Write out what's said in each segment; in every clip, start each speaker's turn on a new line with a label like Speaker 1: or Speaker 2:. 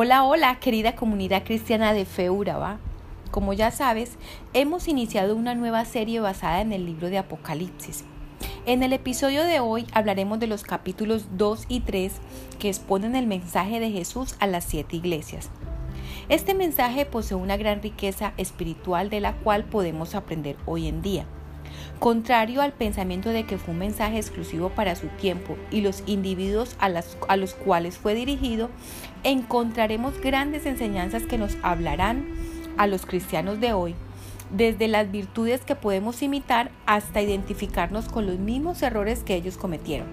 Speaker 1: Hola, hola, querida comunidad cristiana de Feuraba. Como ya sabes, hemos iniciado una nueva serie basada en el libro de Apocalipsis. En el episodio de hoy hablaremos de los capítulos 2 y 3 que exponen el mensaje de Jesús a las siete iglesias. Este mensaje posee una gran riqueza espiritual de la cual podemos aprender hoy en día. Contrario al pensamiento de que fue un mensaje exclusivo para su tiempo y los individuos a, a, los cuales fue dirigido, encontraremos grandes enseñanzas que nos hablarán a los cristianos de hoy, desde las virtudes que podemos imitar hasta identificarnos con los mismos errores que ellos cometieron.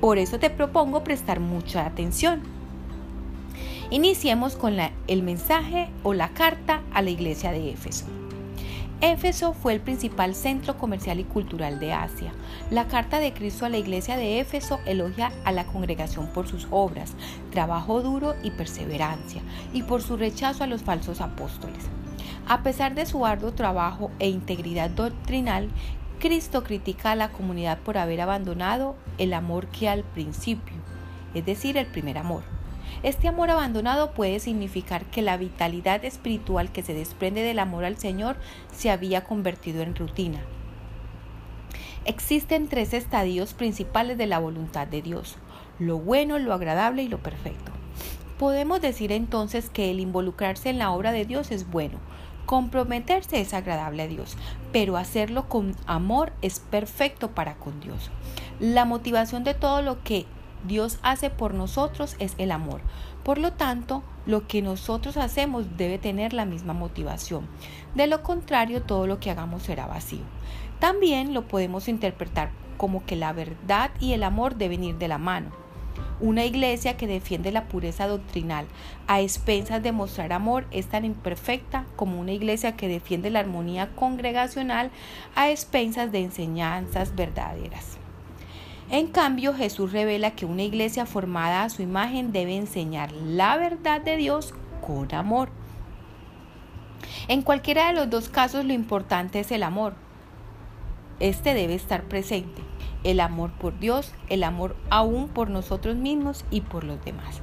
Speaker 1: Por eso te propongo prestar mucha atención. Iniciemos con el mensaje o la carta a la iglesia de Éfeso. Éfeso fue el principal centro comercial y cultural de Asia. La carta de Cristo a la iglesia de Éfeso elogia a la congregación por sus obras, trabajo duro y perseverancia, y por su rechazo a los falsos apóstoles. A pesar de su arduo trabajo e integridad doctrinal, Cristo critica a la comunidad por haber abandonado el amor que al principio, es decir, el primer amor. Este amor abandonado puede significar que la vitalidad espiritual que se desprende del amor al Señor se había convertido en rutina. Existen tres estadios principales de la voluntad de Dios, lo bueno, lo agradable y lo perfecto. Podemos decir entonces que el involucrarse en la obra de Dios es bueno, comprometerse es agradable a Dios, pero hacerlo con amor es perfecto para con Dios. La motivación de todo lo que Dios hace por nosotros es el amor. Por lo tanto, lo que nosotros hacemos debe tener la misma motivación. De lo contrario, todo lo que hagamos será vacío. También lo podemos interpretar como que la verdad y el amor deben ir de la mano. Una iglesia que defiende la pureza doctrinal a expensas de mostrar amor es tan imperfecta como una iglesia que defiende la armonía congregacional a expensas de enseñanzas verdaderas. En cambio, Jesús revela que una iglesia formada a su imagen debe enseñar la verdad de Dios con amor. En cualquiera de los dos casos lo importante es el amor. Este debe estar presente. El amor por Dios, el amor aún por nosotros mismos y por los demás.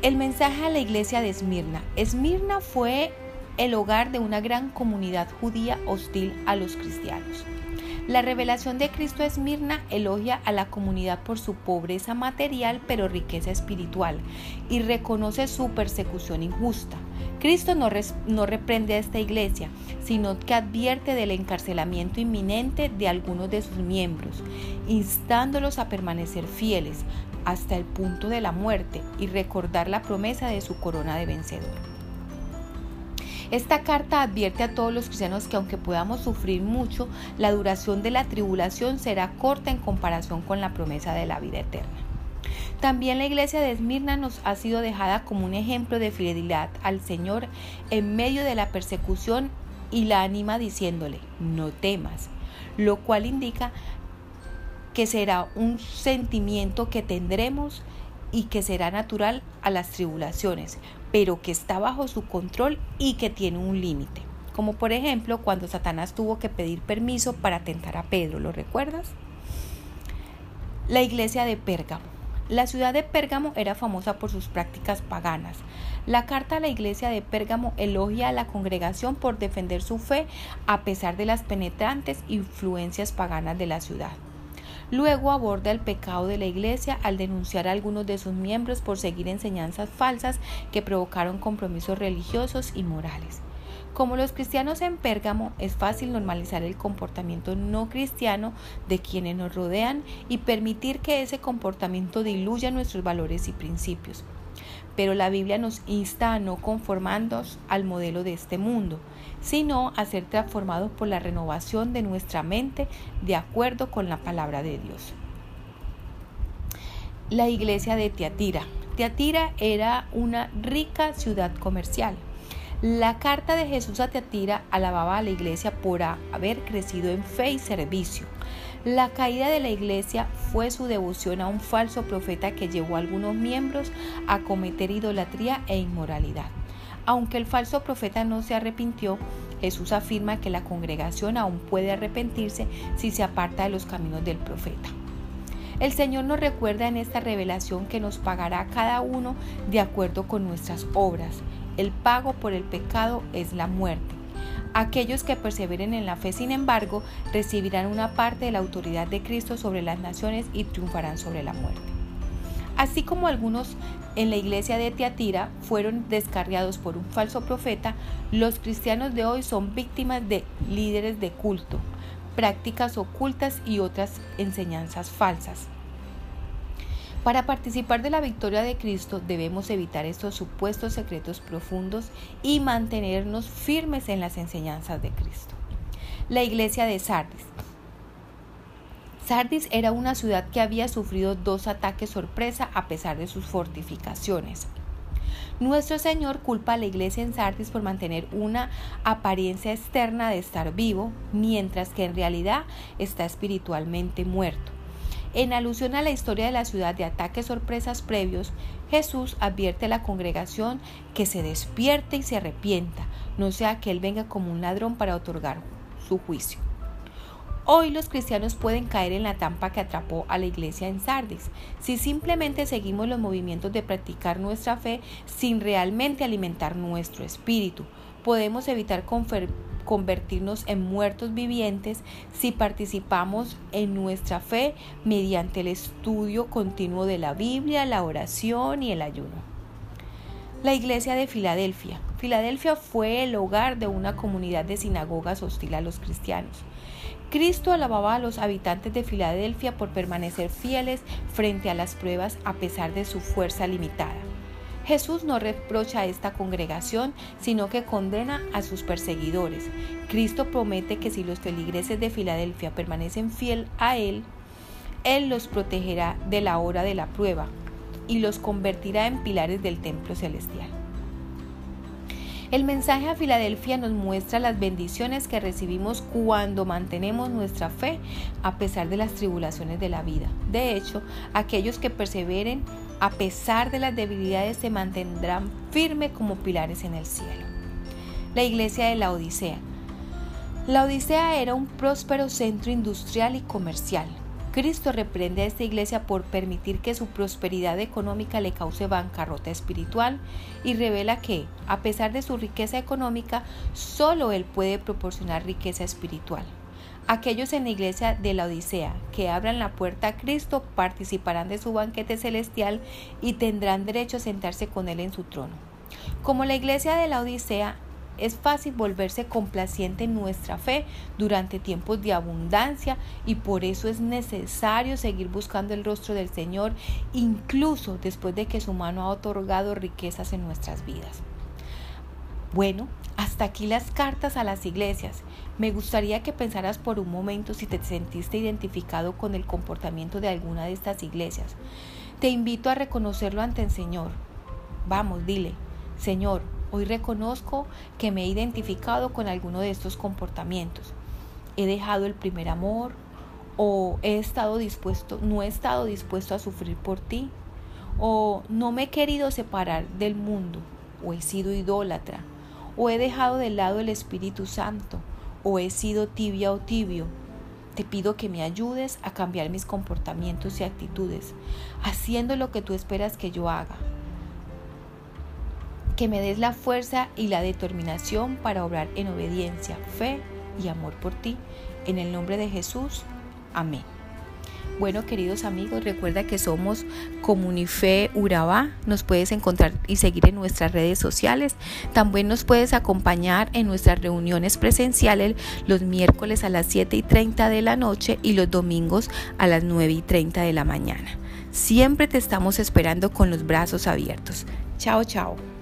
Speaker 1: El mensaje a la iglesia de Esmirna. Esmirna fue el hogar de una gran comunidad judía hostil a los cristianos. La revelación de Cristo Esmirna elogia a la comunidad por su pobreza material pero riqueza espiritual y reconoce su persecución injusta. Cristo no, no, reprende a esta iglesia, sino que advierte del encarcelamiento inminente de algunos de sus miembros, instándolos a permanecer fieles hasta el punto de la muerte y recordar la promesa de su corona de vencedor. Esta carta advierte a todos los cristianos que aunque podamos sufrir mucho, la duración de la tribulación será corta en comparación con la promesa de la vida eterna. También la iglesia de Esmirna nos ha sido dejada como un ejemplo de fidelidad al Señor en medio de la persecución y la anima diciéndole, no temas, lo cual indica que será un sentimiento que tendremos y que será natural a las tribulaciones, pero que está bajo su control y que tiene un límite. Como por ejemplo cuando Satanás tuvo que pedir permiso para tentar a Pedro, ¿lo recuerdas? La iglesia de Pérgamo. La ciudad de Pérgamo era famosa por sus prácticas paganas. La carta a la iglesia de Pérgamo elogia a la congregación por defender su fe a pesar de las penetrantes influencias paganas de la ciudad. Luego aborda el pecado de la Iglesia al denunciar a algunos de sus miembros por seguir enseñanzas falsas que provocaron compromisos religiosos y morales. Como los cristianos en Pérgamo, es fácil normalizar el comportamiento no cristiano de quienes nos rodean y permitir que ese comportamiento diluya nuestros valores y principios. Pero la Biblia nos insta a no conformarnos al modelo de este mundo, sino a ser transformados por la renovación de nuestra mente de acuerdo con la palabra de Dios. La iglesia de Teatira. Teatira era una rica ciudad comercial. La carta de Jesús a Teatira alababa a la iglesia por haber crecido en fe y servicio. La caída de la iglesia fue su devoción a un falso profeta que llevó a algunos miembros a cometer idolatría e inmoralidad. Aunque el falso profeta no se arrepintió, Jesús afirma que la congregación aún puede arrepentirse si se aparta de los caminos del profeta. El Señor nos recuerda en esta revelación que nos pagará cada uno de acuerdo con nuestras obras. El pago por el pecado es la muerte. Aquellos que perseveren en la fe, sin embargo, recibirán una parte de la autoridad de Cristo sobre las naciones y triunfarán sobre la muerte. Así como algunos en la iglesia de Teatira fueron descarriados por un falso profeta, los cristianos de hoy son víctimas de líderes de culto, prácticas ocultas y otras enseñanzas falsas. Para participar de la victoria de Cristo debemos evitar estos supuestos secretos profundos y mantenernos firmes en las enseñanzas de Cristo. La iglesia de Sardis. Sardis era una ciudad que había sufrido dos ataques sorpresa a pesar de sus fortificaciones. Nuestro Señor culpa a la iglesia en Sardis por mantener una apariencia externa de estar vivo, mientras que en realidad está espiritualmente muerto. En alusión a la historia de la ciudad de ataques sorpresas previos, Jesús advierte a la congregación que se despierte y se arrepienta, no sea que Él venga como un ladrón para otorgar su juicio. Hoy los cristianos pueden caer en la trampa que atrapó a la iglesia en Sardis, si simplemente seguimos los movimientos de practicar nuestra fe sin realmente alimentar nuestro espíritu. Podemos evitar convertirnos en muertos vivientes si participamos en nuestra fe mediante el estudio continuo de la Biblia, la oración y el ayuno. La iglesia de Filadelfia. Filadelfia fue el hogar de una comunidad de sinagogas hostil a los cristianos. Cristo alababa a los habitantes de Filadelfia por permanecer fieles frente a las pruebas a pesar de su fuerza limitada. Jesús no reprocha a esta congregación, sino que condena a sus perseguidores. Cristo promete que si los feligreses de Filadelfia permanecen fiel a Él, Él los protegerá de la hora de la prueba y los convertirá en pilares del templo celestial. El mensaje a Filadelfia nos muestra las bendiciones que recibimos cuando mantenemos nuestra fe a pesar de las tribulaciones de la vida. De hecho, aquellos que perseveren a pesar de las debilidades se mantendrán firmes como pilares en el cielo. La iglesia de la Odisea. La Odisea era un próspero centro industrial y comercial Cristo reprende a esta iglesia por permitir que su prosperidad económica le cause bancarrota espiritual y revela que, a pesar de su riqueza económica, solo Él puede proporcionar riqueza espiritual. Aquellos en la iglesia de la Odisea que abran la puerta a Cristo participarán de su banquete celestial y tendrán derecho a sentarse con Él en su trono. Como la iglesia de la Odisea es fácil volverse complaciente en nuestra fe durante tiempos de abundancia y por eso es necesario seguir buscando el rostro del Señor incluso después de que su mano ha otorgado riquezas en nuestras vidas. Bueno, hasta aquí las cartas a las iglesias. Me gustaría que pensaras por un momento si te sentiste identificado con el comportamiento de alguna de estas iglesias. Te invito a reconocerlo ante el Señor. Vamos, dile, Señor, Hoy reconozco que me he identificado con alguno de estos comportamientos. He dejado el primer amor o he estado dispuesto, no he estado dispuesto a sufrir por ti o no me he querido separar del mundo o he sido idólatra o he dejado de lado el Espíritu Santo o he sido tibia o tibio. Te pido que me ayudes a cambiar mis comportamientos y actitudes, haciendo lo que tú esperas que yo haga que me des la fuerza y la determinación para obrar en obediencia, fe y amor por ti. En el nombre de Jesús. Amén. Bueno, queridos amigos, recuerda que somos Comunife Urabá. Nos puedes encontrar y seguir en nuestras redes sociales. También nos puedes acompañar en nuestras reuniones presenciales los miércoles a las 7 y 30 de la noche y los domingos a las 9 y 30 de la mañana. Siempre te estamos esperando con los brazos abiertos. Chao, chao.